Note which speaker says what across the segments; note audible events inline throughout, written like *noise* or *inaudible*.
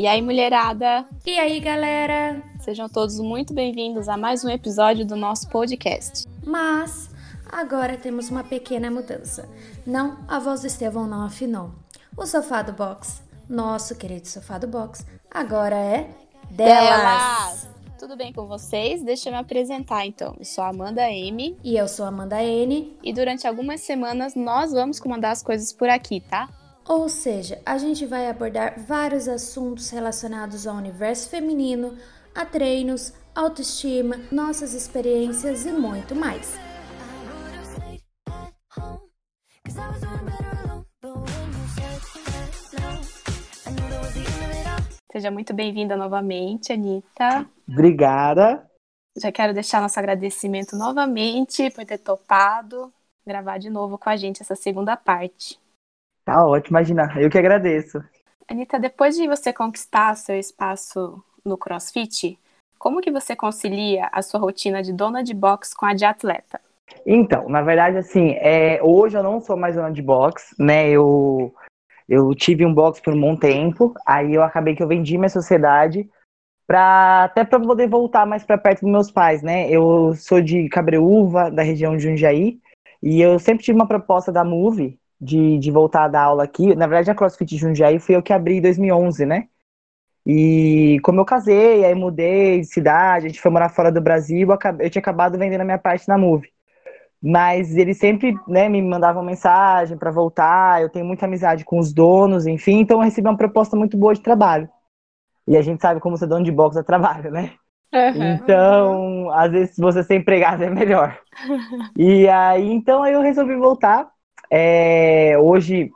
Speaker 1: E aí, mulherada?
Speaker 2: E aí, galera?
Speaker 1: Sejam todos muito bem-vindos a mais um episódio do nosso podcast.
Speaker 2: Mas agora temos uma pequena mudança. Não, a voz do Estevão não afinou. O sofá do box, nosso querido sofá do box, agora é delas. delas.
Speaker 1: Tudo bem com vocês? Deixa eu me apresentar então. Eu sou a Amanda M.
Speaker 2: E eu sou a Amanda N.
Speaker 1: E durante algumas semanas nós vamos comandar as coisas por aqui, tá?
Speaker 2: Ou seja, a gente vai abordar vários assuntos relacionados ao universo feminino, a treinos, autoestima, nossas experiências e muito mais.
Speaker 1: Seja muito bem-vinda novamente, Anitta.
Speaker 3: Obrigada.
Speaker 1: Já quero deixar nosso agradecimento novamente por ter topado gravar de novo com a gente essa segunda parte.
Speaker 3: Tá ótimo, imagina. Eu que agradeço.
Speaker 1: Anitta, depois de você conquistar seu espaço no CrossFit, como que você concilia a sua rotina de dona de box com a de atleta?
Speaker 3: Então, na verdade, assim, é, hoje eu não sou mais dona de box, né? Eu, eu tive um box por um bom tempo, aí eu acabei que eu vendi minha sociedade para até para poder voltar mais para perto dos meus pais, né? Eu sou de Cabreúva, da região de Jundiaí, e eu sempre tive uma proposta da Move de, de voltar a dar aula aqui. Na verdade, a CrossFit Jundiaí foi eu que abri em 2011, né? E como eu casei, aí mudei de cidade, a gente foi morar fora do Brasil, eu, tinha acabado vendendo a minha parte na Move. Mas eles sempre né, me mandavam mensagem para voltar, eu tenho muita amizade com os donos, enfim, então eu recebi uma proposta muito boa de trabalho. E a gente sabe como ser dono de box é trabalho, né? Uhum. Então, às vezes, você ser empregado é melhor. *laughs* e aí, então, eu resolvi voltar. É, hoje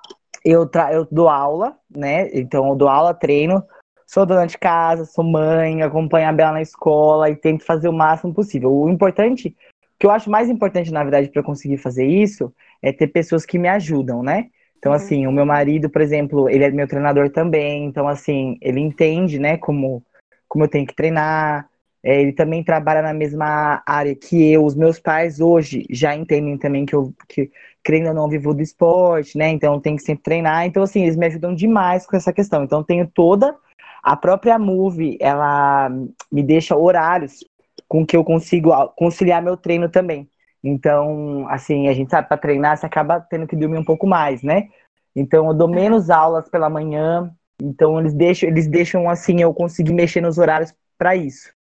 Speaker 3: eu, eu dou aula, né? Então eu dou aula, treino, sou dona de casa, sou mãe, acompanho a Bela na escola e tento fazer o máximo possível. O importante, o que eu acho mais importante, na verdade, para conseguir fazer isso, é ter pessoas que me ajudam, né? Então, uhum. assim, o meu marido, por exemplo, ele é meu treinador também, então, assim, ele entende, né, como, como eu tenho que treinar, é, ele também trabalha na mesma área que eu. Os meus pais hoje já entendem também que eu, que, creio ou não, vivo do esporte, né? Então tem que sempre treinar. Então, assim, eles me ajudam demais com essa questão. Então, tenho toda. A própria Move, ela me deixa horários com que eu consigo conciliar meu treino também. Então, assim, a gente sabe, para treinar, você acaba tendo que dormir um pouco mais, né? Então, eu dou menos aulas pela manhã. Então, eles deixam, eles deixam assim, eu conseguir mexer nos horários para isso.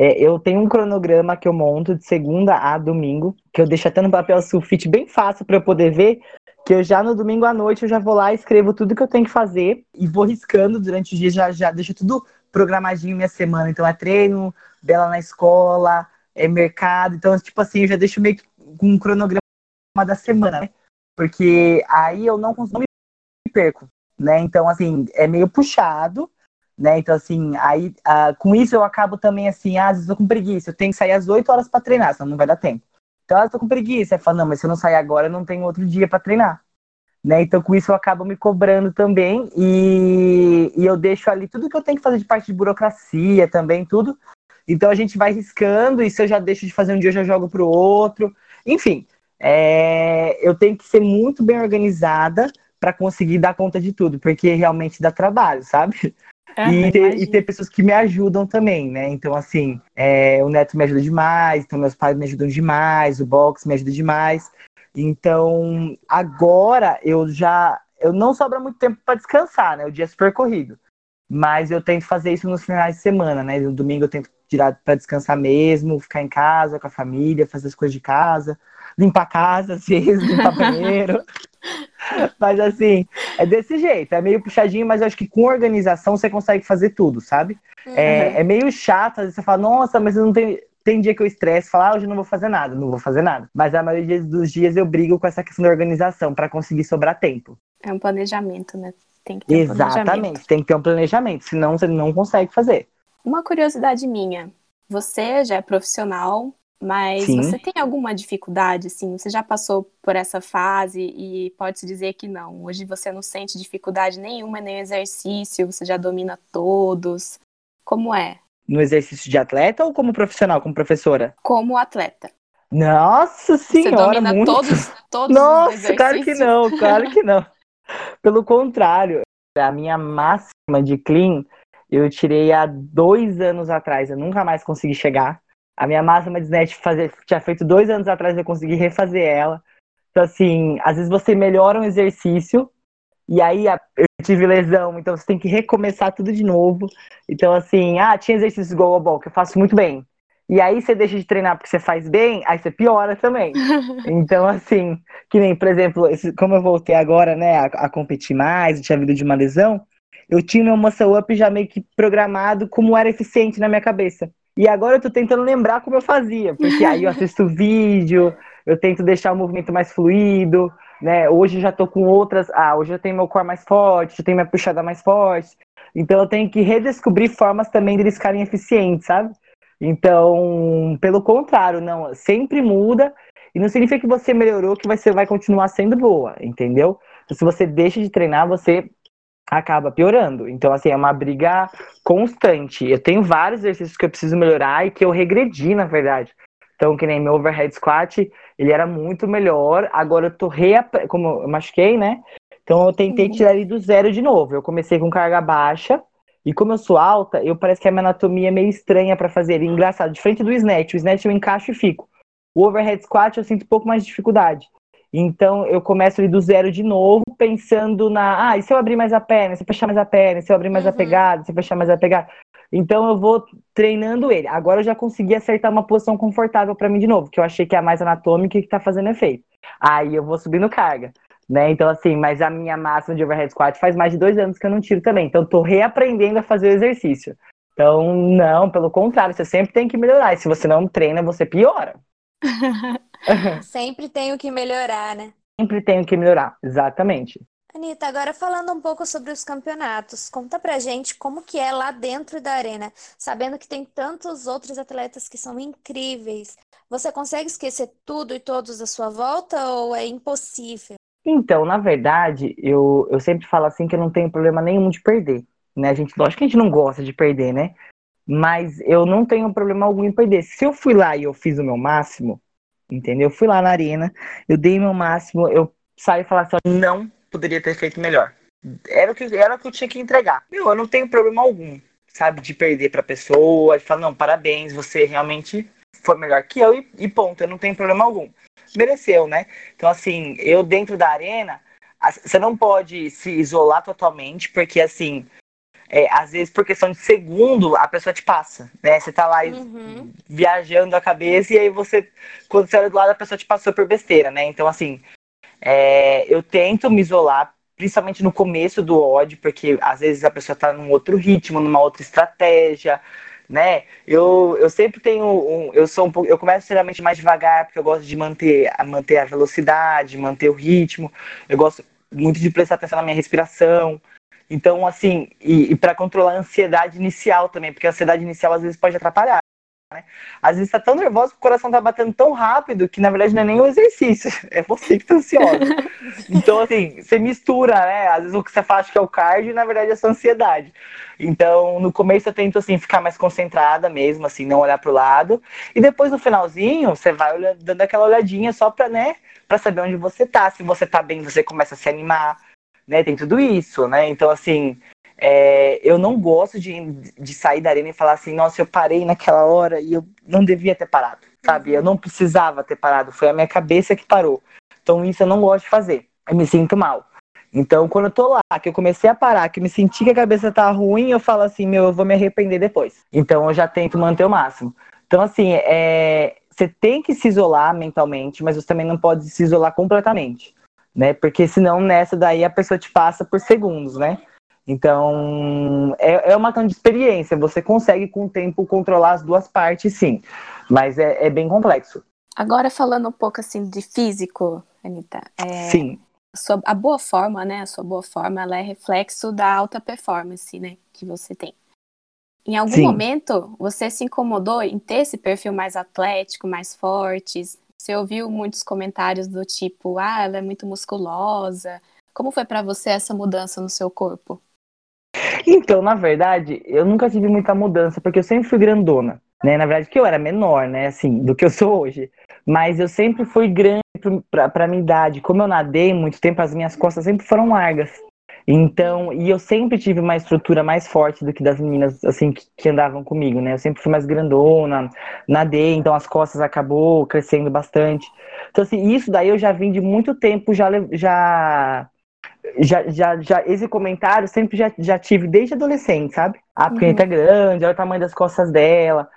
Speaker 3: É, eu tenho um cronograma que eu monto de segunda a domingo, que eu deixo até no papel sulfite bem fácil para eu poder ver, que eu já no domingo à noite eu já vou lá, escrevo tudo que eu tenho que fazer e vou riscando durante o dia, já, já deixo tudo programadinho minha semana. Então é treino, dela na escola, é mercado. Então, tipo assim, eu já deixo meio que com um cronograma da semana, né? Porque aí eu não, não me perco, né? Então, assim, é meio puxado, né? Então, assim, aí uh, com isso eu acabo também assim, ah, às vezes eu tô com preguiça, eu tenho que sair às 8 horas para treinar, senão não vai dar tempo. Então, ah, eu tô com preguiça, aí fala, não, mas se eu não sair agora, eu não tenho outro dia para treinar. Né? Então, com isso eu acabo me cobrando também e, e eu deixo ali tudo que eu tenho que fazer de parte de burocracia também, tudo. Então a gente vai riscando, e se eu já deixo de fazer um dia, eu já jogo pro outro. Enfim, é, eu tenho que ser muito bem organizada para conseguir dar conta de tudo, porque realmente dá trabalho, sabe? E, ter, e, ter, pessoas que me ajudam também, né? Então, assim, é, o Neto me ajuda demais, então meus pais me ajudam demais, o box me ajuda demais. Então, agora eu já. Eu não sobra muito tempo para descansar, né? O dia é super corrido. Mas eu tento fazer isso nos finais de semana, né? No domingo eu tento tirar para descansar mesmo, ficar em casa com a família, fazer as coisas de casa, limpar a casa, *laughs* às vezes, limpar banheiro. *laughs* mas assim, é desse jeito, é meio puxadinho, mas eu acho que com organização você consegue fazer tudo, sabe? É, uhum. É, é, meio chato, às vezes você fala, nossa, mas eu não tenho. Tem dia que eu estresse, falar, ah, hoje eu não vou fazer nada, não vou fazer nada. Mas a maioria dos dias eu brigo com essa questão da organização para conseguir sobrar tempo.
Speaker 1: É um planejamento, né? Tem que ter
Speaker 3: Exatamente, um tem que ter um planejamento, senão você não consegue fazer.
Speaker 1: Uma curiosidade minha, você já é profissional, mas Sim. você tem alguma dificuldade, assim? Você já passou por essa fase e pode-se dizer que não. Hoje você não sente dificuldade nenhuma nem exercício, você já domina todos. Como é?
Speaker 3: No exercício de atleta ou como profissional, como professora?
Speaker 1: Como atleta.
Speaker 3: Nossa senhora, você domina muito. todos, *laughs* todos Nossa, claro que não, claro que não. Pelo contrário, a minha máxima de clean eu tirei há dois anos atrás, eu nunca mais consegui chegar. A minha máxima de snatch fazer, tinha feito dois anos atrás, eu consegui refazer ela. Então, assim, às vezes você melhora um exercício, e aí eu tive lesão, então você tem que recomeçar tudo de novo. Então, assim, ah, tinha exercícios igual ao que eu faço muito bem. E aí você deixa de treinar porque você faz bem, aí você piora também. *laughs* Então, assim, que nem, por exemplo, como eu voltei agora, né, a, a competir mais, tinha vindo de uma lesão, eu tinha meu muscle up já meio que programado como era eficiente na minha cabeça. E agora eu tô tentando lembrar como eu fazia, porque aí eu assisto *laughs* vídeo, eu tento deixar o movimento mais fluido, né? Hoje eu já tô com outras, ah, hoje eu tenho meu core mais forte, eu tenho minha puxada mais forte. Então eu tenho que redescobrir formas também deles ficarem eficientes, sabe? Então, pelo contrário, não, sempre muda e não significa que você melhorou que você vai continuar sendo boa, entendeu? Então, se você deixa de treinar, você acaba piorando. Então, assim, é uma briga constante. Eu tenho vários exercícios que eu preciso melhorar e que eu regredi, na verdade. Então, que nem meu overhead squat, ele era muito melhor. Agora eu tô reap... como eu machuquei, né? Então eu tentei uhum. tirar ele do zero de novo. Eu comecei com carga baixa. E como eu sou alta, eu parece que a minha anatomia é meio estranha para fazer. E engraçado, diferente do snatch, o snatch eu encaixo e fico. O overhead squat eu sinto um pouco mais de dificuldade. Então eu começo ali do zero de novo, pensando na, ah, e se eu abrir mais a perna, se eu fechar mais a perna, se eu abrir mais uhum. a pegada, se eu fechar mais a pegada. Então eu vou treinando ele. Agora eu já consegui acertar uma posição confortável para mim de novo, que eu achei que é a mais anatômica e que tá fazendo efeito. Aí eu vou subindo carga. Né? Então, assim, mas a minha máxima de overhead squat faz mais de dois anos que eu não tiro também. Então, tô reaprendendo a fazer o exercício. Então, não, pelo contrário, você sempre tem que melhorar. E se você não treina, você piora. *laughs*
Speaker 4: Sempre tenho que melhorar, né?
Speaker 3: Sempre tenho que melhorar, exatamente.
Speaker 4: Anitta, agora falando um pouco sobre os campeonatos, conta pra gente como que é lá dentro da arena, sabendo que tem tantos outros atletas que são incríveis. Você consegue esquecer tudo e todos à sua volta ou é impossível?
Speaker 3: Então, na verdade, eu, eu sempre falo assim que eu não tenho problema nenhum de perder. Né? A gente, lógico que a gente não gosta de perder, né? Mas eu não tenho problema algum em perder. Se eu fui lá e eu fiz o meu máximo, entendeu? Eu fui lá na arena, eu dei meu máximo, eu saio e falo assim, não poderia ter feito melhor. Era o que, era o que eu tinha que entregar. Meu, eu não tenho problema algum, sabe, de perder pra pessoa, de falar, não, parabéns, você realmente foi melhor que eu e, e ponto, eu não tenho problema algum. Mereceu, né? Então, assim, eu dentro da arena, você não pode se isolar totalmente, porque, assim, é, às vezes por questão de segundo a pessoa te passa, né? Você tá lá uhum. viajando a cabeça e aí você, quando você olha do lado, a pessoa te passou por besteira, né? Então, assim, é, eu tento me isolar, principalmente no começo do ódio, porque às vezes a pessoa tá num outro ritmo, numa outra estratégia, né? Eu, eu sempre tenho um, eu sou um pouco, eu começo geralmente mais devagar, porque eu gosto de manter, manter a velocidade, manter o ritmo. Eu gosto muito de prestar atenção na minha respiração. Então, assim, e, e para controlar a ansiedade inicial também, porque a ansiedade inicial às vezes pode atrapalhar. Né? Às vezes está tão nervoso que o coração tá batendo tão rápido que na verdade não é nem o exercício, *laughs* é você que tá ansiosa. *laughs* então, assim, você mistura, né? Às vezes o que você faz que é o cardio, na verdade é a sua ansiedade. Então, no começo eu tento assim ficar mais concentrada mesmo, assim, não olhar pro lado. E depois no finalzinho, você vai olhando, dando aquela olhadinha só para, né, para saber onde você tá. Se você tá bem, você começa a se animar né? Tem tudo isso, né? Então, assim, é, eu não gosto de, de sair da arena e falar assim, nossa, eu parei naquela hora e eu não devia ter parado, sabe? Eu não precisava ter parado, foi a minha cabeça que parou. Então, isso eu não gosto de fazer. Eu me sinto mal. Então, quando eu tô lá, que eu comecei a parar, que me senti que a cabeça tá ruim, eu falo assim, meu, eu vou me arrepender depois. Então, eu já tento manter o máximo. Então, assim, é, você tem que se isolar mentalmente, mas você também não pode se isolar completamente né? Porque senão nessa daí a pessoa te passa por segundos, né? Então, é, é uma questão de experiência. Você consegue, com o tempo, controlar as duas partes, sim. Mas é, é bem complexo.
Speaker 1: Agora, falando um pouco, assim, de físico, Anitta. É,
Speaker 3: sim.
Speaker 1: A, sua, a boa forma, né? A sua boa forma, ela é reflexo da alta performance, né? Que você tem. Em algum sim. momento, você se incomodou em ter esse perfil mais atlético, mais forte, você ouviu muitos comentários do tipo, ah, ela é muito musculosa. Como foi para você essa mudança no seu corpo?
Speaker 3: Então, na verdade, eu nunca tive muita mudança, porque eu sempre fui grandona, né? Na verdade, que eu era menor, né, assim, do que eu sou hoje. Mas eu sempre fui grande pra minha idade. Como eu nadei muito tempo, as minhas costas sempre foram largas. Então, e eu sempre tive uma estrutura mais forte do que das meninas, assim, que, que andavam comigo, né? Eu sempre fui mais grandona, nadei, então as costas acabou crescendo bastante. Então, assim, isso daí eu já vim de muito tempo, já, já já, já, já, esse comentário sempre já, já tive desde adolescente, sabe? Ah, porque uhum. a gente é grande, olha o tamanho das costas dela.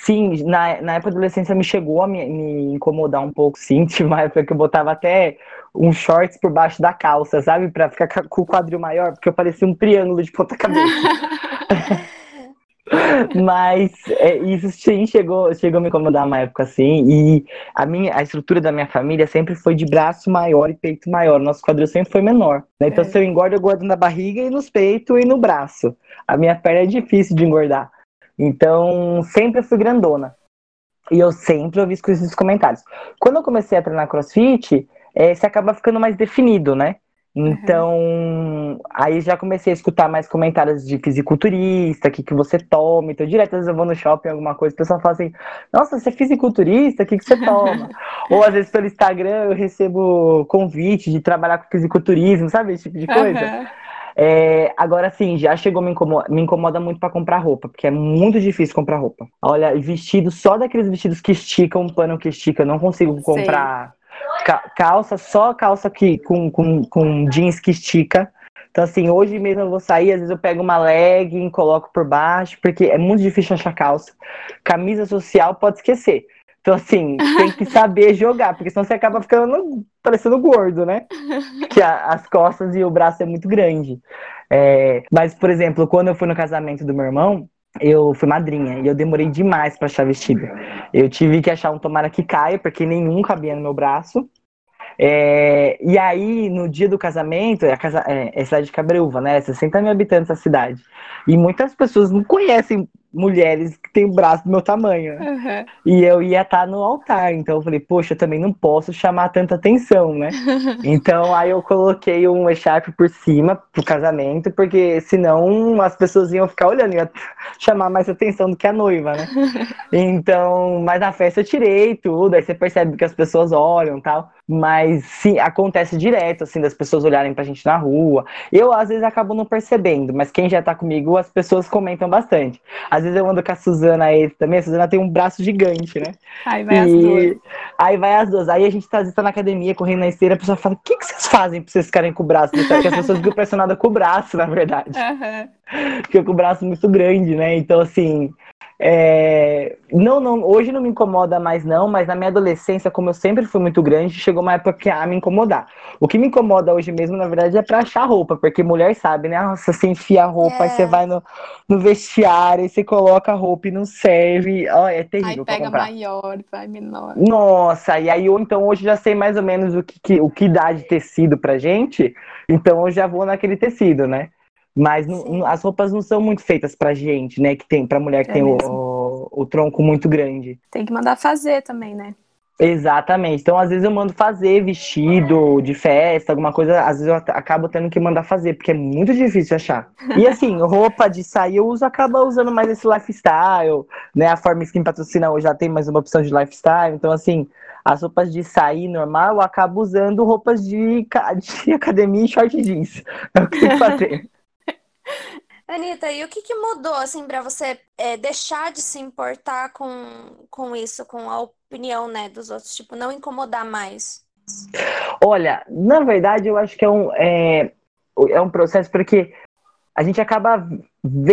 Speaker 3: Sim, na, na época da adolescência me chegou a me, me, incomodar um pouco, sim. *laughs* Tive uma época que eu botava até um shorts por baixo da calça, sabe? Pra ficar com o quadril maior, porque eu parecia um triângulo de ponta cabeça. *laughs* Mas é, isso sim chegou, chegou a me incomodar uma época assim. E a, minha, a estrutura da minha família sempre foi de braço maior e peito maior. Nosso quadril sempre foi menor. Né? Então, é. se eu engordo, eu gordo na barriga e nos peitos e no braço. A minha perna é difícil de engordar. Então, sempre fui grandona. E eu sempre ouvi esses comentários. Quando eu comecei a treinar crossfit, é, você acaba ficando mais definido, né? Então, uhum. aí já comecei a escutar mais comentários de fisiculturista, o que, que você toma. Então, direto, às vezes eu vou no shopping, alguma coisa, o pessoal fala assim, nossa, você é fisiculturista, o que, que você toma? *laughs* Ou às vezes pelo Instagram eu recebo convite de trabalhar com fisiculturismo, sabe? Esse tipo de coisa. Uhum. É, agora sim, já chegou me incomoda, me incomoda muito para comprar roupa, porque é muito difícil comprar roupa. Olha, vestido, só daqueles vestidos que esticam, um pano que estica, eu não consigo comprar calça, só calça que, com, com, com jeans que estica. Então, assim, hoje mesmo eu vou sair, às vezes eu pego uma legging, coloco por baixo, porque é muito difícil achar calça. Camisa social pode esquecer. Então, assim, tem que saber jogar, porque senão você acaba ficando parecendo gordo, né? Que as costas e o braço é muito grande. É, mas, por exemplo, quando eu fui no casamento do meu irmão, eu fui madrinha e eu demorei demais para achar vestido. Eu tive que achar um tomara que caia, porque nenhum cabia no meu braço. É, e aí, no dia do casamento, é a, casa, é, é a cidade de Cabreúva, né? 60 mil habitantes a cidade. E muitas pessoas não conhecem mulheres que têm o braço do meu tamanho. Uhum. E eu ia estar tá no altar, então eu falei, poxa, eu também não posso chamar tanta atenção, né? *laughs* então aí eu coloquei um echarpe por cima pro casamento, porque senão as pessoas iam ficar olhando, ia chamar mais atenção do que a noiva, né? *laughs* então, mas na festa eu tirei tudo, aí você percebe que as pessoas olham tal. Mas sim, acontece direto, assim, das pessoas olharem pra gente na rua. Eu, às vezes, acabo não percebendo, mas quem já tá comigo, as pessoas comentam bastante. Às vezes eu ando com a Suzana aí também, a Suzana tem um braço gigante, né?
Speaker 1: Aí vai e... as duas.
Speaker 3: Aí vai as duas. Aí a gente tá, tá na academia, correndo na esteira, a pessoa fala, o que, que vocês fazem pra vocês ficarem com o braço? Porque as pessoas ficam impressionadas com o braço, na verdade. Uhum. Fica com o braço muito grande, né? Então, assim, é, não, não, hoje não me incomoda mais não, mas na minha adolescência, como eu sempre fui muito grande, chegou uma época que a me incomodar. O que me incomoda hoje mesmo, na verdade, é pra achar roupa, porque mulher sabe, né? Nossa, você enfia a roupa, é. aí você vai no, no vestiário, e você coloca a roupa e não serve. Ó, é terrível.
Speaker 1: Aí pega maior, vai menor.
Speaker 3: Nossa, e aí eu então hoje já sei mais ou menos o que, que, o que dá de tecido pra gente, então eu já vou naquele tecido, né? Mas não, as roupas não são muito feitas pra gente, né? Que tem, pra mulher que é tem o, o, o, tronco muito grande.
Speaker 1: Tem que mandar fazer também, né?
Speaker 3: Exatamente. Então, às vezes eu mando fazer vestido de festa, alguma coisa, às vezes eu acabo tendo que mandar fazer, porque é muito difícil achar. E assim, *laughs* roupa de sair eu uso, acaba usando mais esse lifestyle, né? A Forma Skin patrocina hoje já tem mais uma opção de lifestyle, então assim, as roupas de sair normal, eu acabo usando roupas de, de *laughs* academia e short jeans. É o que tem que fazer.
Speaker 4: Anitta, e o que, que mudou, assim, para você é, deixar de se importar com, com isso, com a opinião, né, dos outros? Tipo, não incomodar mais?
Speaker 3: Olha, na verdade, eu acho que é um, é, é um processo porque a gente acaba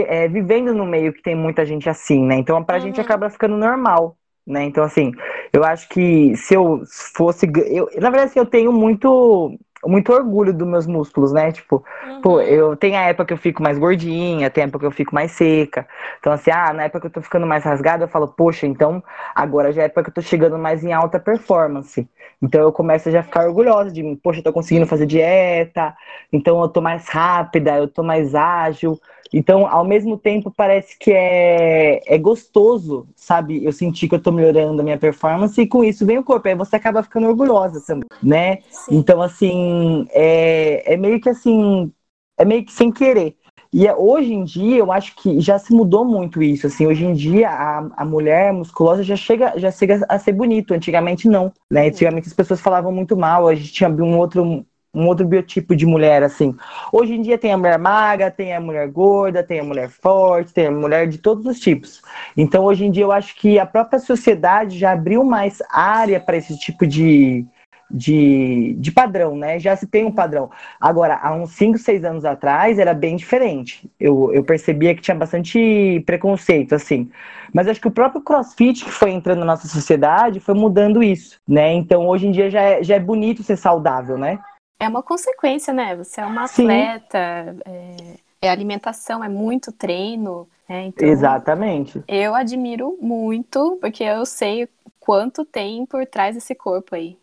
Speaker 3: é, vivendo no meio que tem muita gente assim, né? Então, pra uhum. gente acaba ficando normal, né? Então, assim, eu acho que se eu fosse. Eu, na verdade, assim, eu tenho muito muito orgulho dos meus músculos, né? Tipo, uhum. pô, eu tenho a época que eu fico mais gordinha, tem a época que eu fico mais seca. Então, assim, ah, na época que eu tô ficando mais rasgada, eu falo, poxa, então agora já é a época que eu tô chegando mais em alta performance. Então eu começo a já ficar orgulhosa de mim, poxa, eu tô conseguindo fazer dieta, então eu tô mais rápida, eu tô mais ágil. Então, ao mesmo tempo, parece que é, é gostoso, sabe? Eu senti que eu tô melhorando a minha performance e com isso vem o corpo. Aí você acaba ficando orgulhosa né? Sim. Então, assim, é, é meio que assim, é meio que sem querer. E é, hoje em dia, eu acho que já se mudou muito isso. Assim, hoje em dia, a, a mulher musculosa já chega, já chega a ser bonito. Antigamente, não. Né? Antigamente, as pessoas falavam muito mal. A gente tinha um outro um outro biotipo de mulher, assim. Hoje em dia tem a mulher magra, tem a mulher gorda, tem a mulher forte, tem a mulher de todos os tipos. Então, hoje em dia, eu acho que a própria sociedade já abriu mais área para esse tipo de, de, de padrão, né? Já se tem um padrão. Agora, há uns 5, 6 anos atrás, era bem diferente. Eu, eu percebia que tinha bastante preconceito, assim. Mas acho que o próprio crossfit que foi entrando na nossa sociedade foi mudando isso, né? Então, hoje em dia já é, já é bonito ser saudável, né?
Speaker 1: É uma consequência, né? Você é uma atleta, é, é, alimentação, é muito treino. Né? Então,
Speaker 3: Exatamente.
Speaker 1: Eu admiro muito, porque eu sei quanto tem por trás desse corpo aí.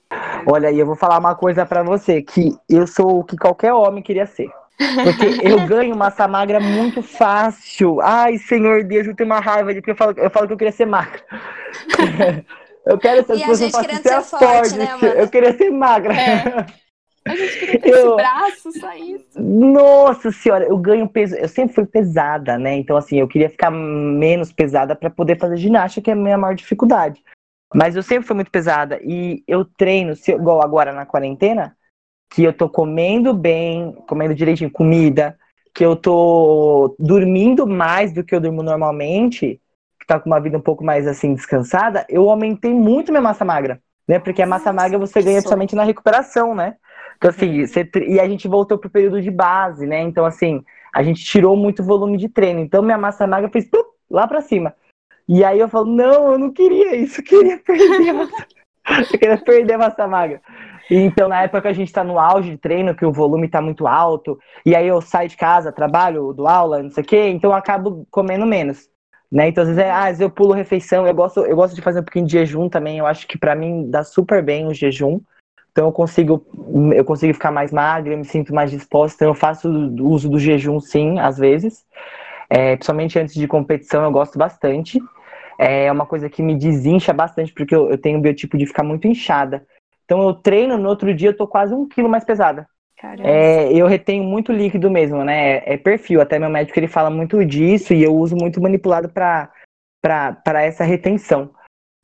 Speaker 3: Olha, aí eu vou falar uma coisa para você, que eu sou o que qualquer homem queria ser. Porque eu *laughs* ganho massa magra muito fácil. Ai, senhor Deus, eu tenho uma raiva de porque eu falo, eu falo que eu queria ser magra. *laughs* eu quero ser,
Speaker 4: e a gente querendo ser forte, forte né,
Speaker 3: Amanda? Eu queria ser magra.
Speaker 1: É. A gente queria ter eu... esse braço, só isso.
Speaker 3: Nossa senhora, eu ganho peso. Eu sempre fui pesada, né? Então, assim, eu queria ficar menos pesada para poder fazer ginástica, que é a minha maior dificuldade. Mas eu sempre fui muito pesada. E eu treino, se, igual agora na quarentena, que eu tô comendo bem, comendo direitinho comida, que eu tô dormindo mais do que eu durmo normalmente, que tá com uma vida um pouco mais assim descansada, eu aumentei muito minha massa magra, né? Porque a massa magra você ganha somente na recuperação, né? Então assim, uhum. você, e a gente voltou pro período de base, né? Então assim, a gente tirou muito volume de treino. Então minha massa magra fez lá para cima. E aí eu falo, não, eu não queria isso, eu queria perder a massa, *laughs* eu queria perder massa magra. Então, na época que a gente está no auge de treino, que o volume está muito alto, e aí eu saio de casa, trabalho, do aula, não sei o quê, então eu acabo comendo menos. Né? Então, às vezes, é, ah, às vezes eu pulo refeição, eu gosto, eu gosto de fazer um pouquinho de jejum também, eu acho que para mim dá super bem o jejum. Então eu consigo, eu consigo ficar mais magra, eu me sinto mais disposta, então eu faço uso do jejum sim, às vezes. É, principalmente antes de competição, eu gosto bastante. É uma coisa que me desincha bastante, porque eu, eu tenho o biotipo de ficar muito inchada. Então eu treino, no outro dia eu tô quase um quilo mais pesada. É, eu retenho muito líquido mesmo, né? É, perfil, até meu médico ele fala muito disso e eu uso muito manipulado para essa retenção.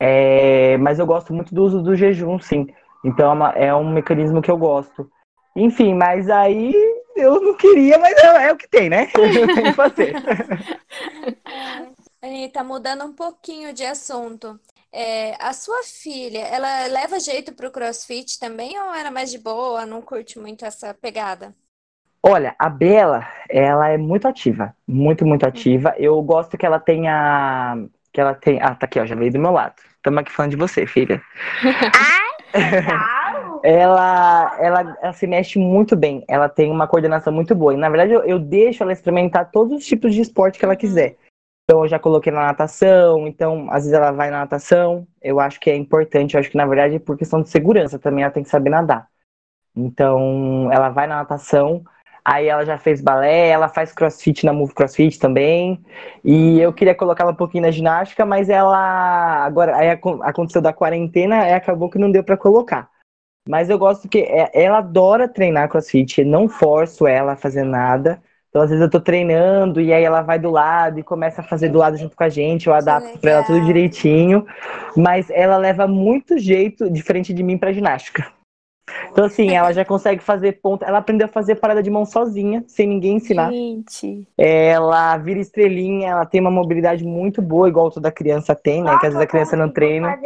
Speaker 3: É, mas eu gosto muito do uso do jejum, sim. Então é, uma, é, um mecanismo que eu gosto. Enfim, mas aí eu não queria, mas é, é o que tem, né? *laughs* Eu tenho que fazer. *laughs*
Speaker 4: Anitta, mudando um pouquinho de assunto. É, a sua filha, ela leva jeito pro crossfit também ou era mais de boa, não curte muito essa pegada?
Speaker 3: Olha, a Bela, ela é muito ativa, muito, muito uhum. ativa. Eu gosto que ela tenha. Que ela tem. Ah, tá aqui, ó, já veio do meu lado. Estamos aqui falando de você, filha. *laughs* ela, ela, ela, se mexe muito bem. Ela tem uma coordenação muito boa. E, na verdade, eu, eu deixo ela experimentar todos os tipos de esporte que ela uhum. quiser. Então eu já coloquei na natação, então às vezes ela vai na natação. Eu acho que é importante, eu acho que na verdade por questão de segurança também ela tem que saber nadar. Então ela vai na natação, aí ela já fez balé, ela faz crossfit na Move Crossfit também. E eu queria colocar ela um pouquinho na ginástica, mas ela agora aí aconteceu da quarentena e acabou que não deu para colocar. Mas eu gosto que é, ela adora treinar crossfit, não forço ela a fazer nada. Então, às vezes eu tô treinando e aí ela vai do lado e começa a fazer do lado junto com a gente, eu adapto para ela tudo direitinho, mas ela leva muito jeito diferente de mim para ginástica. Então, assim, ela já consegue fazer ponta. Ela aprendeu a fazer parada de mão sozinha, sem ninguém ensinar.
Speaker 1: Gente.
Speaker 3: Ela vira estrelinha, ela tem uma mobilidade muito boa, igual toda criança tem, né? que às vezes a criança não treina.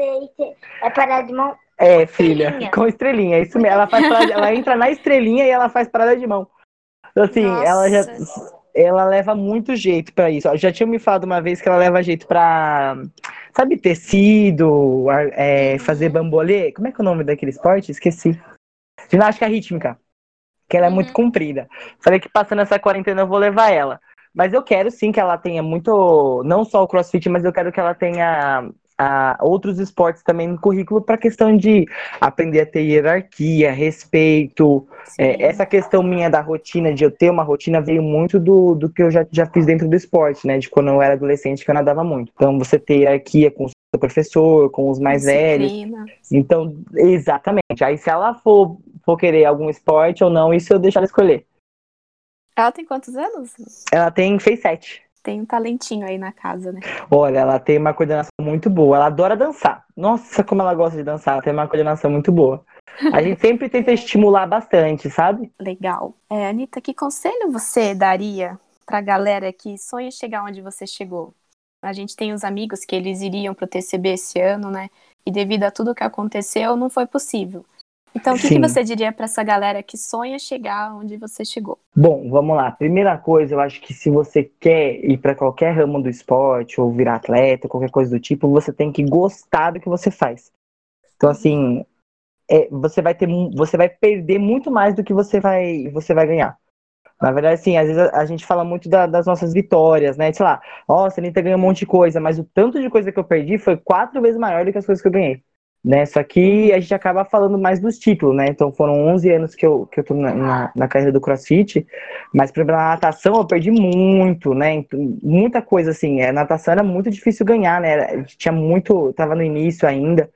Speaker 5: É parada de mão.
Speaker 3: É, filha, estrelinha. com estrelinha. Isso mesmo. Ela, faz parada, ela entra na estrelinha e ela faz parada de mão. Então, assim, Nossa. ela já ela leva muito jeito para isso. Já tinha me falado uma vez que ela leva jeito para, sabe, tecido, é, fazer bambolê. Como é que é o nome daquele esporte? Esqueci. Ginástica rítmica. Que ela é uhum. muito comprida. Falei que passando essa quarentena eu vou levar ela. Mas eu quero sim que ela tenha muito, não só o crossfit, mas eu quero que ela tenha a outros esportes também no currículo para questão de aprender a ter hierarquia, respeito. É, essa questão minha da rotina, de eu ter uma rotina, veio muito do, do que eu já, já fiz dentro do esporte, né? De quando eu era adolescente, que eu nadava muito. Então, você ter hierarquia com o seu professor, com os mais Disciplina. velhos. Então, exatamente. Aí, se ela for, for querer algum esporte ou não, isso eu deixo ela escolher.
Speaker 1: Ela tem quantos anos?
Speaker 3: Ela tem, fez sete
Speaker 1: tem um talentinho aí na casa, né?
Speaker 3: Olha, ela tem uma coordenação muito boa. Ela adora dançar. Nossa, como ela gosta de dançar. Ela tem uma coordenação muito boa. A gente *laughs* sempre tenta estimular bastante, sabe?
Speaker 1: Legal. É, Anitta, que conselho você daria para a galera que sonha chegar onde você chegou? A gente tem os amigos que eles iriam para o TCB esse ano, né? E devido a tudo que aconteceu, não foi possível. Então, o que, que, você diria para essa galera que sonha chegar onde você chegou?
Speaker 3: Bom, vamos lá. Primeira coisa, eu acho que se você quer ir para qualquer ramo do esporte ou virar atleta, qualquer coisa do tipo, você tem que gostar do que você faz. Então, assim, é, você vai ter, você vai perder muito mais do que você vai, você vai ganhar. Na verdade, assim, às vezes a, gente fala muito da, das nossas vitórias, né? Sei lá, nossa, a Anitta ganhou um monte de coisa, mas o tanto de coisa que eu perdi foi quatro vezes maior do que as coisas que eu ganhei. Né? Só que a gente acaba falando mais dos títulos, né? Então foram 11 anos que eu, que eu tô na, na, na carreira do CrossFit, mas exemplo, na natação eu perdi muito, né? Então, muita coisa assim, a natação era muito difícil ganhar, né? Tinha muito, tava no início ainda.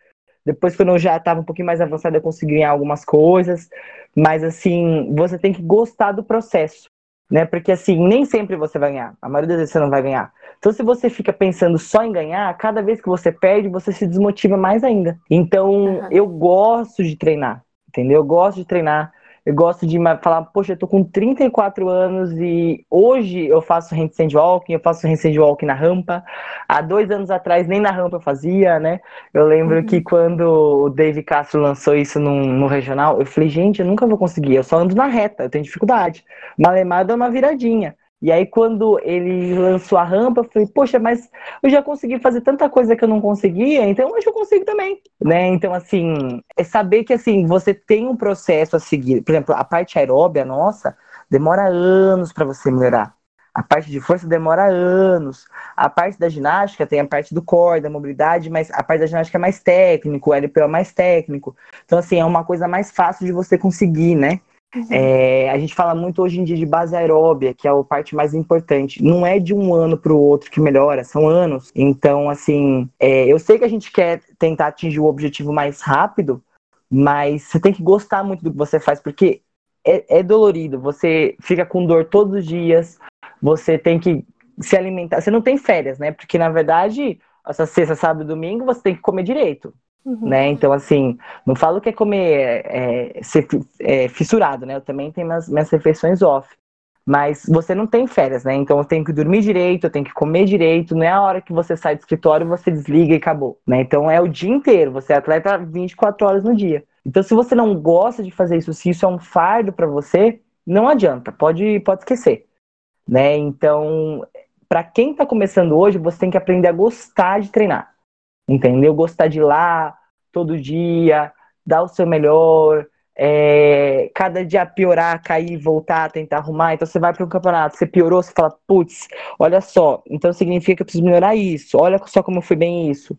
Speaker 3: Depois, quando eu já estava um pouquinho mais avançado, eu consegui ganhar algumas coisas. Mas, assim, você tem que gostar do processo, né? Porque, assim, nem sempre você vai ganhar. A maioria das vezes você não vai ganhar. Então, se você fica pensando só em ganhar, cada vez que você perde, você se desmotiva mais ainda. Então, uhum. eu gosto de treinar, entendeu? Eu gosto de treinar. Eu gosto de falar, poxa, eu tô com 34 anos e hoje eu faço handstand walking, eu faço handstand walking na rampa. Há dois anos atrás nem na rampa eu fazia, né? Eu lembro uhum. que quando o Dave Castro lançou isso no, no regional, eu falei, gente, eu nunca vou conseguir, eu só ando na reta, eu tenho dificuldade. Malemada é uma viradinha. E aí, quando ele lançou a rampa, eu falei, poxa, mas eu já consegui fazer tanta coisa que eu não conseguia, então hoje eu consigo também, né? Então, assim, é saber que, assim, você tem um processo a seguir. Por exemplo, a parte aeróbia, nossa, demora anos para você melhorar. A parte de força demora anos. A parte da ginástica tem a parte do core, da mobilidade, mas a parte da ginástica é mais técnico, o LPO é mais técnico. Então, assim, é uma coisa mais fácil de você conseguir, né? É, a gente fala muito hoje em dia de base aeróbia, que é a parte mais importante. Não é de um ano para o outro que melhora, são anos. Então, assim, é, eu sei que a gente quer tentar atingir o objetivo mais rápido, mas você tem que gostar muito do que você faz, porque é, é dolorido. Você fica com dor todos os dias, você tem que se alimentar. Você não tem férias, né? Porque, na verdade, essa sexta, sábado e domingo, você tem que comer direito. Uhum. Né? Então, assim, não falo que é comer, é, ser é, fissurado, né? Eu também tenho minhas, minhas refeições off. Mas você não tem férias, né? Então eu tenho que dormir direito, eu tenho que comer direito, não é a hora que você sai do escritório, você desliga e acabou, né? Então é o dia inteiro, você é atleta 24 horas no dia. Então se você não gosta de fazer isso, se isso é um fardo para você, não adianta, pode pode esquecer, né? Então, para quem está começando hoje, você tem que aprender a gostar de treinar entendeu? Gostar de ir lá todo dia, dar o seu melhor, é, cada dia piorar, cair, voltar, tentar arrumar. Então você vai para um campeonato, você piorou, você fala, putz, olha só, então significa que eu preciso melhorar isso, olha só como foi bem isso.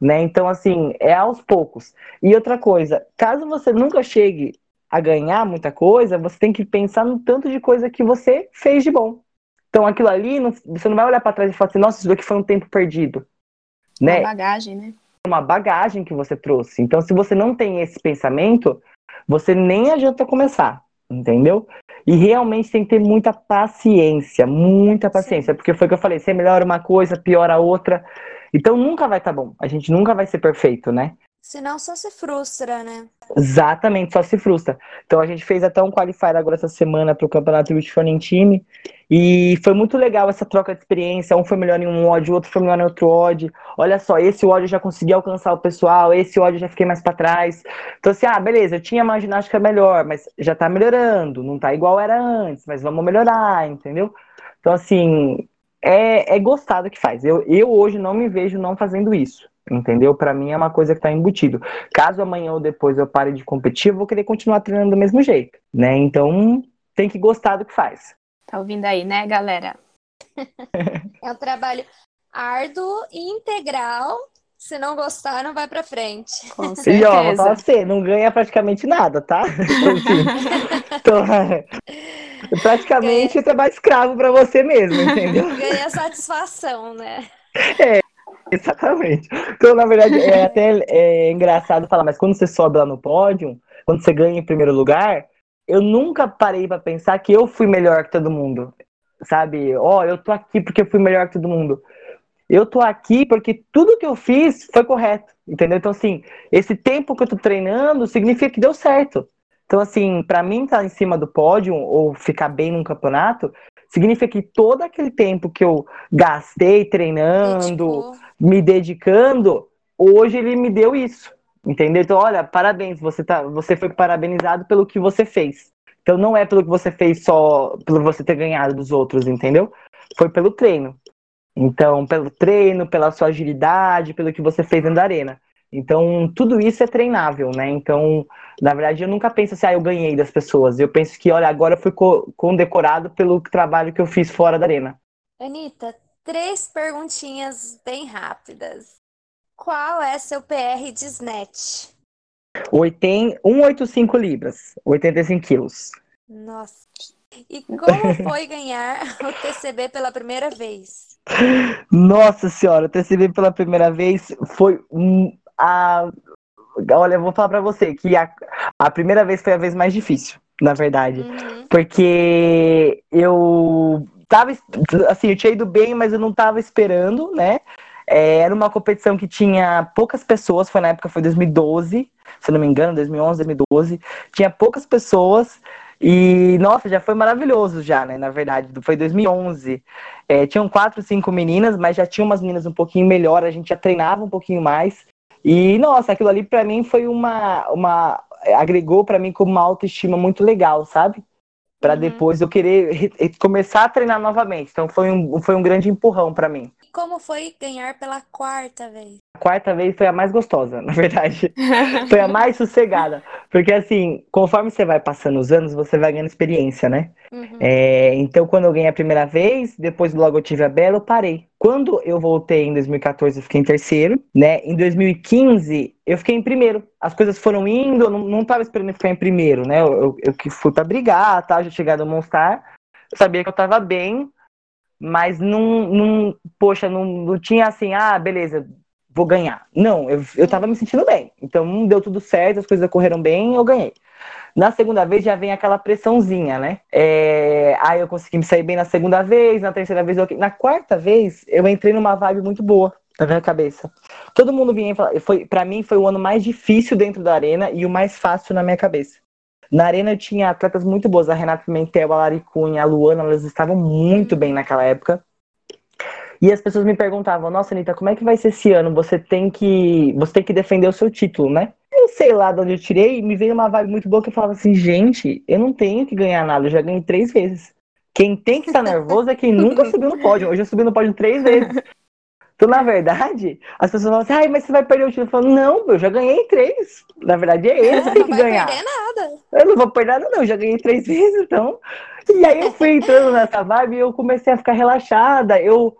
Speaker 3: Né? Então, assim, é aos poucos. E outra coisa, caso você nunca chegue a ganhar muita coisa, você tem que pensar no tanto de coisa que você fez de bom. Então, aquilo ali, você não vai olhar para trás e falar assim, nossa, isso aqui foi um tempo perdido. Né?
Speaker 1: Uma bagagem, né?
Speaker 3: Uma bagagem que você trouxe. Então, se você não tem esse pensamento, você nem adianta começar, entendeu? E realmente tem que ter muita paciência, muita paciência, Sim. porque foi o que eu falei, você melhora uma coisa, piora outra. Então nunca vai estar tá bom. A gente nunca vai ser perfeito, né?
Speaker 4: Senão só se frustra, né?
Speaker 3: Exatamente, só se frustra. Então a gente fez até um qualifier agora essa semana para o Campeonato Beach Running Team. E foi muito legal essa troca de experiência. Um foi melhor em um ódio, o outro foi melhor em outro ódio. Olha só, esse ódio eu já consegui alcançar o pessoal, esse ódio eu já fiquei mais para trás. Então, assim, ah, beleza, eu tinha uma ginástica melhor, mas já tá melhorando. Não tá igual era antes, mas vamos melhorar, entendeu? Então, assim, é, é gostar do que faz. Eu, eu hoje não me vejo não fazendo isso. Entendeu? Para mim é uma coisa que está embutido. Caso amanhã ou depois eu pare de competir, eu vou querer continuar treinando do mesmo jeito, né? Então tem que gostar do que faz.
Speaker 1: Tá ouvindo aí, né, galera? *laughs*
Speaker 4: é um trabalho árduo e integral. Se não gostar, não vai para frente.
Speaker 1: Com certeza. *laughs* E
Speaker 3: ó, vou falar você, não ganha praticamente nada, tá? então, praticamente ganha... é mais escravo para você mesmo, entendeu?
Speaker 4: Ganha satisfação, né?
Speaker 3: É, *laughs* Exatamente. Então, na verdade, é até é engraçado falar, mas quando você sobe lá no pódio, quando você ganha em primeiro lugar, eu nunca parei para pensar que eu fui melhor que todo mundo. Sabe? Ó, oh, eu tô aqui porque eu fui melhor que todo mundo. eu tô aqui porque tudo que eu fiz foi correto, entendeu? Então, assim, esse tempo que eu tô treinando significa que deu certo. Então, assim, para mim estar tá em cima do pódio ou ficar bem num campeonato, significa que todo aquele tempo que eu gastei treinando, me dedicando, hoje ele me deu isso. Entendeu? Então, olha, parabéns, você, tá, você foi parabenizado pelo que você fez. Então não é pelo que você fez só, pelo você ter ganhado dos outros, entendeu? Foi pelo treino. Então, pelo treino, pela sua agilidade, pelo que você fez dentro da arena. Então, tudo isso é treinável, né? Então, na verdade, eu nunca penso assim, ah, eu ganhei das pessoas. Eu penso que, olha, agora eu fui condecorado pelo trabalho que eu fiz fora da arena.
Speaker 4: Anitta, três perguntinhas bem rápidas. Qual é seu PR de snatch?
Speaker 3: 185 libras, 85 quilos.
Speaker 4: Nossa. E como foi ganhar *laughs* o TCB pela primeira vez? *laughs*
Speaker 3: Nossa senhora, o TCB pela primeira vez foi a. Olha, eu vou falar pra você que a, a primeira vez foi a vez mais difícil, na verdade. Uhum. Porque eu tava. Assim, eu tinha ido bem, mas eu não tava esperando, né? É, era uma competição que tinha poucas pessoas, foi na época, foi 2012, se não me engano, 2011, 2012. Tinha poucas pessoas e, nossa, já foi maravilhoso já, né, na verdade. Foi 2011. É, tinham quatro, cinco meninas, mas já tinha umas meninas um pouquinho melhor, a gente já treinava um pouquinho mais. E, nossa, aquilo ali para mim foi uma... uma agregou para mim como uma autoestima muito legal, sabe? Para uhum. depois eu querer começar a treinar novamente. Então foi um, foi um grande empurrão para mim.
Speaker 4: Como foi ganhar pela quarta vez?
Speaker 3: A quarta vez foi a mais gostosa, *laughs* na verdade. foi a mais sossegada. Porque, assim, conforme você vai passando os anos, você vai ganhando experiência, né? Uhum. É, então, quando eu ganhei a primeira vez, depois logo eu tive a Bela, eu parei. Quando eu voltei em 2014, eu fiquei em terceiro, né? Em 2015, eu fiquei em primeiro. As coisas foram indo, eu não, não tava esperando ficar em primeiro, né? Eu, eu fui pra brigar, tá? Já chegado a mostrar. Eu sabia que eu tava bem, mas não, não poxa, não, não tinha assim, ah, beleza, vou ganhar. Não, eu, eu tava me sentindo bem. Então deu tudo certo, as coisas correram bem, eu ganhei. Na segunda vez já vem aquela pressãozinha, né? É, aí eu consegui me sair bem na segunda vez, na terceira vez eu... Na quarta vez, eu entrei numa vibe muito boa na minha cabeça. Todo mundo vinha falar, foi, pra mim foi o ano mais difícil dentro da arena e o mais fácil na minha cabeça. Na arena eu tinha atletas muito boas, a Renata Pimentel, a Lari Cunha, a Luana, elas estavam muito bem naquela época. E as pessoas me perguntavam, nossa, Anitta, como é que vai ser esse ano? Você tem que. Você tem que defender o seu título, né? Eu sei lá de onde eu tirei, me veio uma vibe muito boa que eu falava assim, gente, eu não tenho que ganhar nada, eu já ganhei três vezes. Quem tem que estar nervoso é quem nunca *laughs* subiu no pódio. Hoje eu subi no pódio três vezes. Então, na verdade, as pessoas falam assim, ai, mas você vai perder o título. Eu falo, não, eu já ganhei três. Na verdade, é ele *laughs* que tem que ganhar.
Speaker 4: Não vai perder nada.
Speaker 3: Eu não vou perder nada, não. Eu já ganhei três *laughs* vezes, então. E aí eu fui entrando nessa vibe e eu comecei a ficar relaxada. Eu.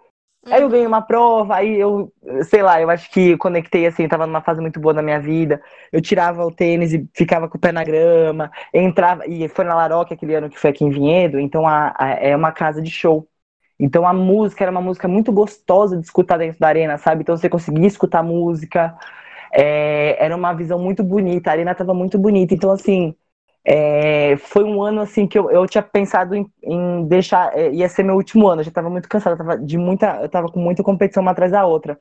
Speaker 3: Aí eu ganhei uma prova, aí eu, sei lá, eu acho que conectei assim, tava numa fase muito boa da minha vida. Eu tirava o tênis e ficava com o pé na grama, entrava, e foi na Laroque aquele ano que foi aqui em Vinhedo, então a, a, é uma casa de show. Então a música era uma música muito gostosa de escutar dentro da arena, sabe? Então você conseguia escutar música. É, era uma visão muito bonita, a arena estava muito bonita. Então, assim, é, foi um ano assim que eu, eu tinha pensado em, em deixar. É, ia ser meu último ano, eu já estava muito cansada, eu tava, de muita, eu tava com muita competição uma atrás da outra.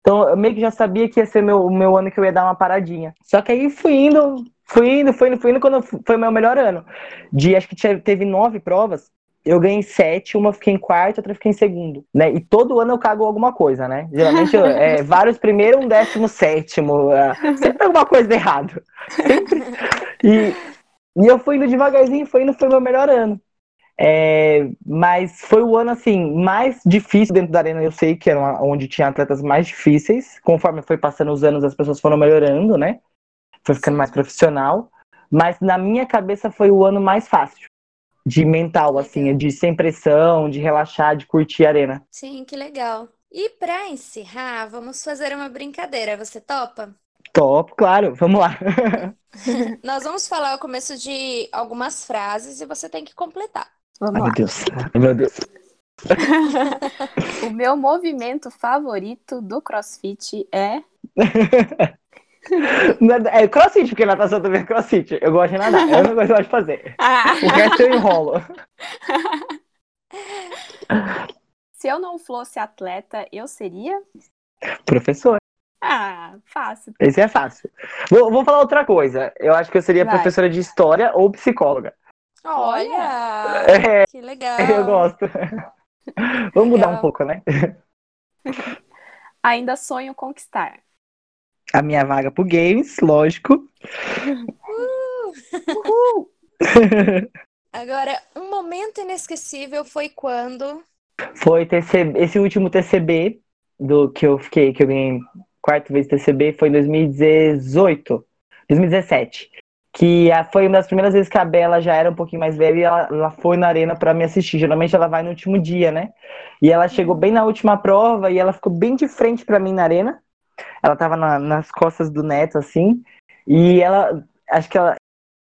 Speaker 3: Então eu meio que já sabia que ia ser meu, o meu ano que eu ia dar uma paradinha. Só que aí fui indo, fui indo, fui indo, fui indo quando foi meu melhor ano. De acho que teve nove provas eu ganhei sete, uma fiquei em quarto, outra fiquei em segundo, né? E todo ano eu cago alguma coisa, né? Geralmente é, *laughs* vários primeiro, um décimo sétimo, é, sempre alguma coisa errada. Sempre. E, e eu fui indo devagarzinho, foi indo, foi meu melhor ano. É, mas foi o ano assim mais difícil dentro da arena. Eu sei que era onde tinha atletas mais difíceis. Conforme foi passando os anos, as pessoas foram melhorando, né? Foi ficando mais profissional. Mas na minha cabeça foi o ano mais fácil de mental, assim, de sem pressão, de relaxar, de curtir a arena.
Speaker 4: Sim, que legal. E para encerrar, vamos fazer uma brincadeira. Você topa?
Speaker 3: Topo, claro. Vamos lá. *laughs*
Speaker 4: Nós vamos falar o começo de algumas frases e você tem que completar.
Speaker 3: Vamos Ai, lá. meu Deus. Ai, meu Deus. *laughs*
Speaker 1: o meu movimento favorito do CrossFit é *laughs*
Speaker 3: É crossfit, porque natação também é crossfit. Eu gosto de nadar, é a única coisa que eu gosto de fazer. Ah. O resto eu enrolo.
Speaker 1: Se eu não fosse atleta, eu seria?
Speaker 3: Professor.
Speaker 1: Ah, fácil.
Speaker 3: Esse é fácil. Vou, vou falar outra coisa. Eu acho que eu seria
Speaker 1: Vai.
Speaker 3: professora de história ou psicóloga.
Speaker 4: Olha,
Speaker 3: É,
Speaker 4: que legal.
Speaker 3: eu gosto. Vamos mudar um pouco, né? *laughs*
Speaker 1: Ainda sonho conquistar.
Speaker 3: A minha vaga pro games, lógico.
Speaker 1: Uhul! *laughs*
Speaker 4: Agora, um momento inesquecível foi quando.
Speaker 3: Foi TCB, esse último TCB do que eu fiquei, que eu ganhei quarta vez TCB foi em 2018, 2017. Que foi uma das primeiras vezes que a Bela já era um pouquinho mais velha e ela, ela foi na arena pra me assistir. Geralmente ela vai no último dia, né? E ela chegou bem na última prova e ela ficou bem de frente pra mim na arena. Ela tava na- nas costas do Neto, assim. E ela, acho que ela,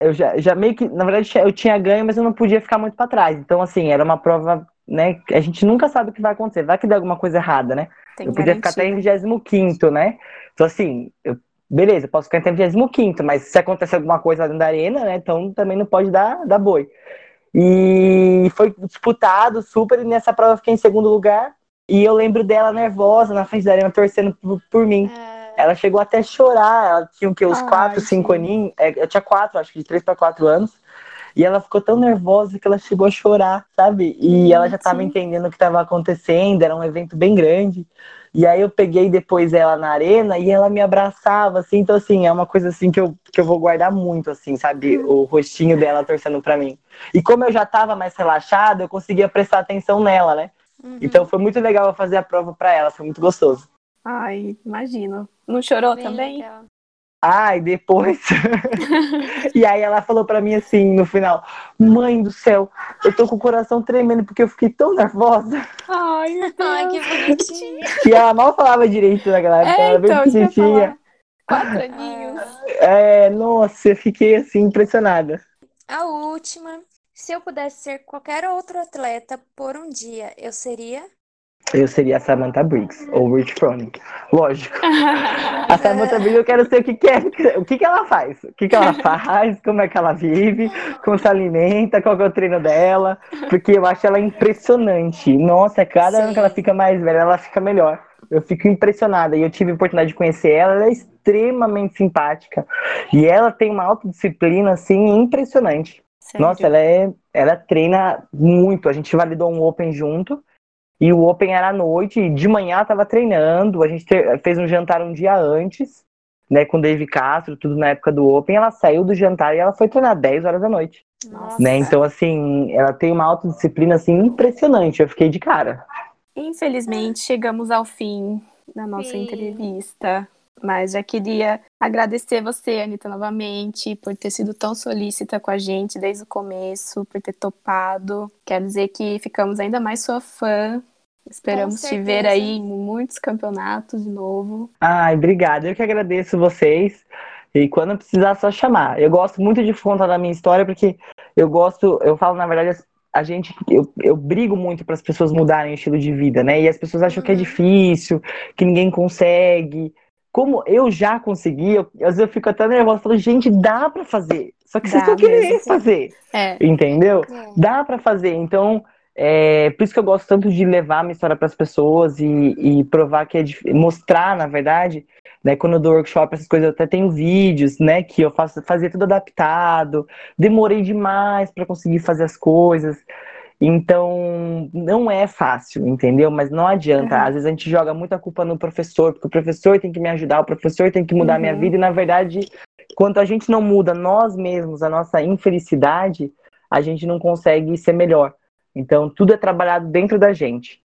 Speaker 3: eu já, já meio que, na verdade, eu tinha ganho, mas eu não podia ficar muito pra trás. Então, assim, era uma prova, né? A gente nunca sabe o que vai acontecer. Vai que der alguma coisa errada, né?
Speaker 1: Tem
Speaker 3: eu podia ficar até em
Speaker 1: garantia.
Speaker 3: 25, né? Então, assim, eu- beleza, eu posso ficar até em 25, mas se acontecer alguma coisa lá dentro da arena, né? Então também não pode dar, dar boi. E foi disputado super, e nessa prova eu fiquei em segundo lugar. E eu lembro dela nervosa na frente da arena, torcendo por, por mim.
Speaker 4: ah,
Speaker 3: Ela chegou até a chorar, ela tinha o quê? Uns
Speaker 1: Ai,
Speaker 3: 4, 5
Speaker 1: gente.
Speaker 3: aninhos. É, Eu tinha 4, acho que de 3 para 4 anos. E ela ficou tão nervosa que ela chegou a chorar, sabe? E ela já estava entendendo o que estava acontecendo, era um evento bem grande. E aí eu peguei depois ela na arena e ela me abraçava, assim. Então, assim, é uma coisa assim que eu, que eu vou guardar muito, assim, sabe? O rostinho dela torcendo pra mim. E como eu já tava mais relaxada, eu conseguia prestar atenção nela, né?
Speaker 4: uhum.
Speaker 3: Então foi muito legal eu fazer a prova pra ela, foi muito gostoso.
Speaker 1: Ai, imagino. Não chorou
Speaker 4: Bem
Speaker 1: também?
Speaker 4: legal.
Speaker 3: Ah, e depois. *laughs* e aí ela falou pra mim assim no final: Mãe do céu, eu tô com o coração tremendo porque eu fiquei tão nervosa.
Speaker 1: Ai, meu Deus. *laughs*
Speaker 4: Ai, que bonitinho.
Speaker 3: E ela mal falava direito naquela época,
Speaker 1: É,
Speaker 3: ela bem
Speaker 1: então, ia
Speaker 3: pequenininha.
Speaker 1: Quatro aninhos.
Speaker 3: É, nossa, eu fiquei assim impressionada.
Speaker 4: A última. Se eu pudesse ser qualquer outro atleta por um dia, eu seria.
Speaker 3: Eu seria a Samantha Briggs, ou Rich Froning. Lógico. *laughs* A Samantha Briggs eu quero ser o que, que é, o que, que ela faz. O que, que ela faz, como é que ela vive, como se alimenta, qual é o treino dela. Porque eu acho ela impressionante. Nossa, cada ano
Speaker 4: Sim.
Speaker 3: que ela fica mais velha, ela fica melhor. Eu fico impressionada. E eu tive a oportunidade de conhecer ela, ela é extremamente simpática. E ela tem uma autodisciplina, assim, impressionante.
Speaker 1: Sério.
Speaker 3: Nossa, ela é, ela treina muito. A gente validou um Open junto. E o Open era à noite, e de manhã ela tava treinando. A gente te- fez um jantar um dia antes, né, com o Dave Castro, tudo na época do Open. Ela saiu do jantar e ela foi treinar 10 horas da noite,
Speaker 4: Nossa.
Speaker 3: né? Então, assim, ela tem uma autodisciplina, assim, impressionante. Eu fiquei de cara.
Speaker 1: Infelizmente, chegamos ao fim da nossa
Speaker 4: Sim.
Speaker 1: entrevista. Mas já queria agradecer você, Anitta, novamente, por ter sido tão solícita com a gente desde o começo, por ter topado. Quero dizer que ficamos ainda mais sua fã. Esperamos te ver aí em muitos campeonatos de novo.
Speaker 3: Ai, obrigada. Eu que agradeço vocês. E quando precisar, só chamar. Eu gosto muito de contar da minha história, porque eu gosto, eu falo, na verdade, a gente, eu, eu brigo muito para as pessoas mudarem o estilo de vida, né? E as pessoas acham que é
Speaker 4: Uhum.
Speaker 3: difícil, que ninguém consegue. Como eu já consegui, eu, às vezes eu fico até nervosa, falo, gente, dá para fazer. Só que vocês
Speaker 1: Dá
Speaker 3: querem
Speaker 1: mesmo, sim.
Speaker 3: fazer,
Speaker 1: É,
Speaker 3: entendeu?
Speaker 4: É.
Speaker 3: dá pra fazer. Então, é, por isso que eu gosto tanto de levar a minha história pras pessoas e, e provar que é dif- mostrar, na verdade, né? Quando eu dou workshop, essas coisas, eu até tenho vídeos, né? Que eu faço fazer tudo adaptado. Demorei demais pra conseguir fazer as coisas. Então, não é fácil, entendeu? Mas não adianta.
Speaker 1: Uhum.
Speaker 3: Às vezes a gente joga muita culpa no professor, porque o professor tem que me ajudar, o professor tem que mudar a minha
Speaker 1: Uhum.
Speaker 3: vida, e na verdade, quando a gente não muda nós mesmos, a nossa infelicidade, a gente não consegue ser melhor. Então, tudo é trabalhado dentro da gente.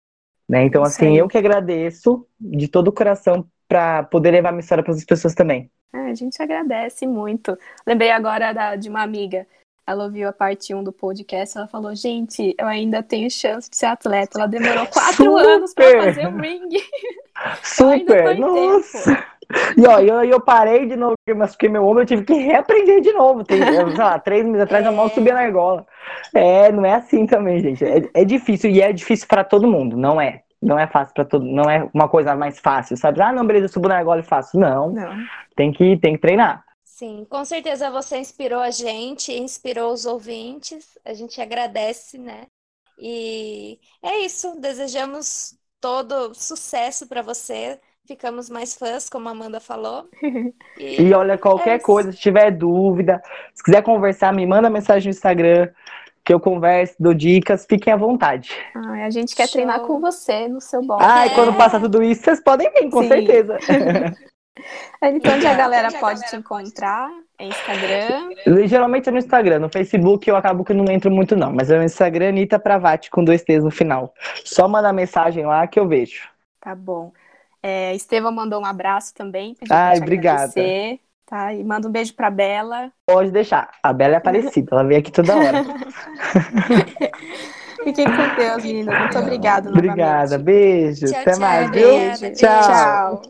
Speaker 3: Né? Então, assim,
Speaker 1: aí.
Speaker 3: eu que agradeço de todo o coração para poder levar minha história para as pessoas também.
Speaker 1: É, a gente agradece muito. Lembrei agora da- de uma amiga. Ela ouviu a parte 1 do podcast. Ela falou: Gente, eu ainda tenho chance de ser atleta. Ela demorou quatro
Speaker 3: Super!
Speaker 1: anos para fazer o ring. *laughs*
Speaker 3: Super! E ó, eu, eu parei de novo, porque eu machuquei meu ombro, eu tive que reaprender de novo. Tem, sei lá, *laughs* três meses atrás eu mal subia na argola. É, não é assim também, gente. É, é difícil, e é difícil para todo mundo, não é. Não é fácil para todo não é uma coisa mais fácil, sabe? Ah, não, beleza, eu subo na argola e faço. Não,
Speaker 1: Não.
Speaker 3: tem que, tem que treinar.
Speaker 4: Sim, com certeza você inspirou a gente, inspirou os ouvintes. A gente agradece, né? E é isso. Desejamos todo sucesso para você. Ficamos mais fãs, como a Amanda falou. *laughs*
Speaker 3: E, e olha, qualquer é coisa, se tiver dúvida, se quiser conversar, me manda mensagem no Instagram que eu converso, dou dicas, fiquem à vontade.
Speaker 1: Ai, a gente quer Show. treinar com você no seu box.
Speaker 3: Ah, é. quando passa tudo isso, vocês podem vir, com Sim. certeza. *laughs*
Speaker 1: então, onde a galera onde pode a galera te encontrar? É Instagram?
Speaker 3: Geralmente é no Instagram. No Facebook eu acabo que não entro muito, não. Mas é no Instagram, Anitta Pravati, com dois T's no final. Só mandar mensagem lá que eu vejo.
Speaker 1: Tá bom. É, Estevão mandou um abraço também.
Speaker 3: Ai, obrigada.
Speaker 1: Tá? E manda um beijo pra Bela.
Speaker 3: Pode deixar. A Bela é aparecida, ela vem aqui toda hora. *laughs*
Speaker 1: Fiquem com Deus, meninas. Muito obrigada.
Speaker 3: Obrigada, beijo.
Speaker 4: Tchau,
Speaker 3: Até
Speaker 4: tchau,
Speaker 3: mais, viu?
Speaker 4: Beijo.
Speaker 3: tchau. tchau.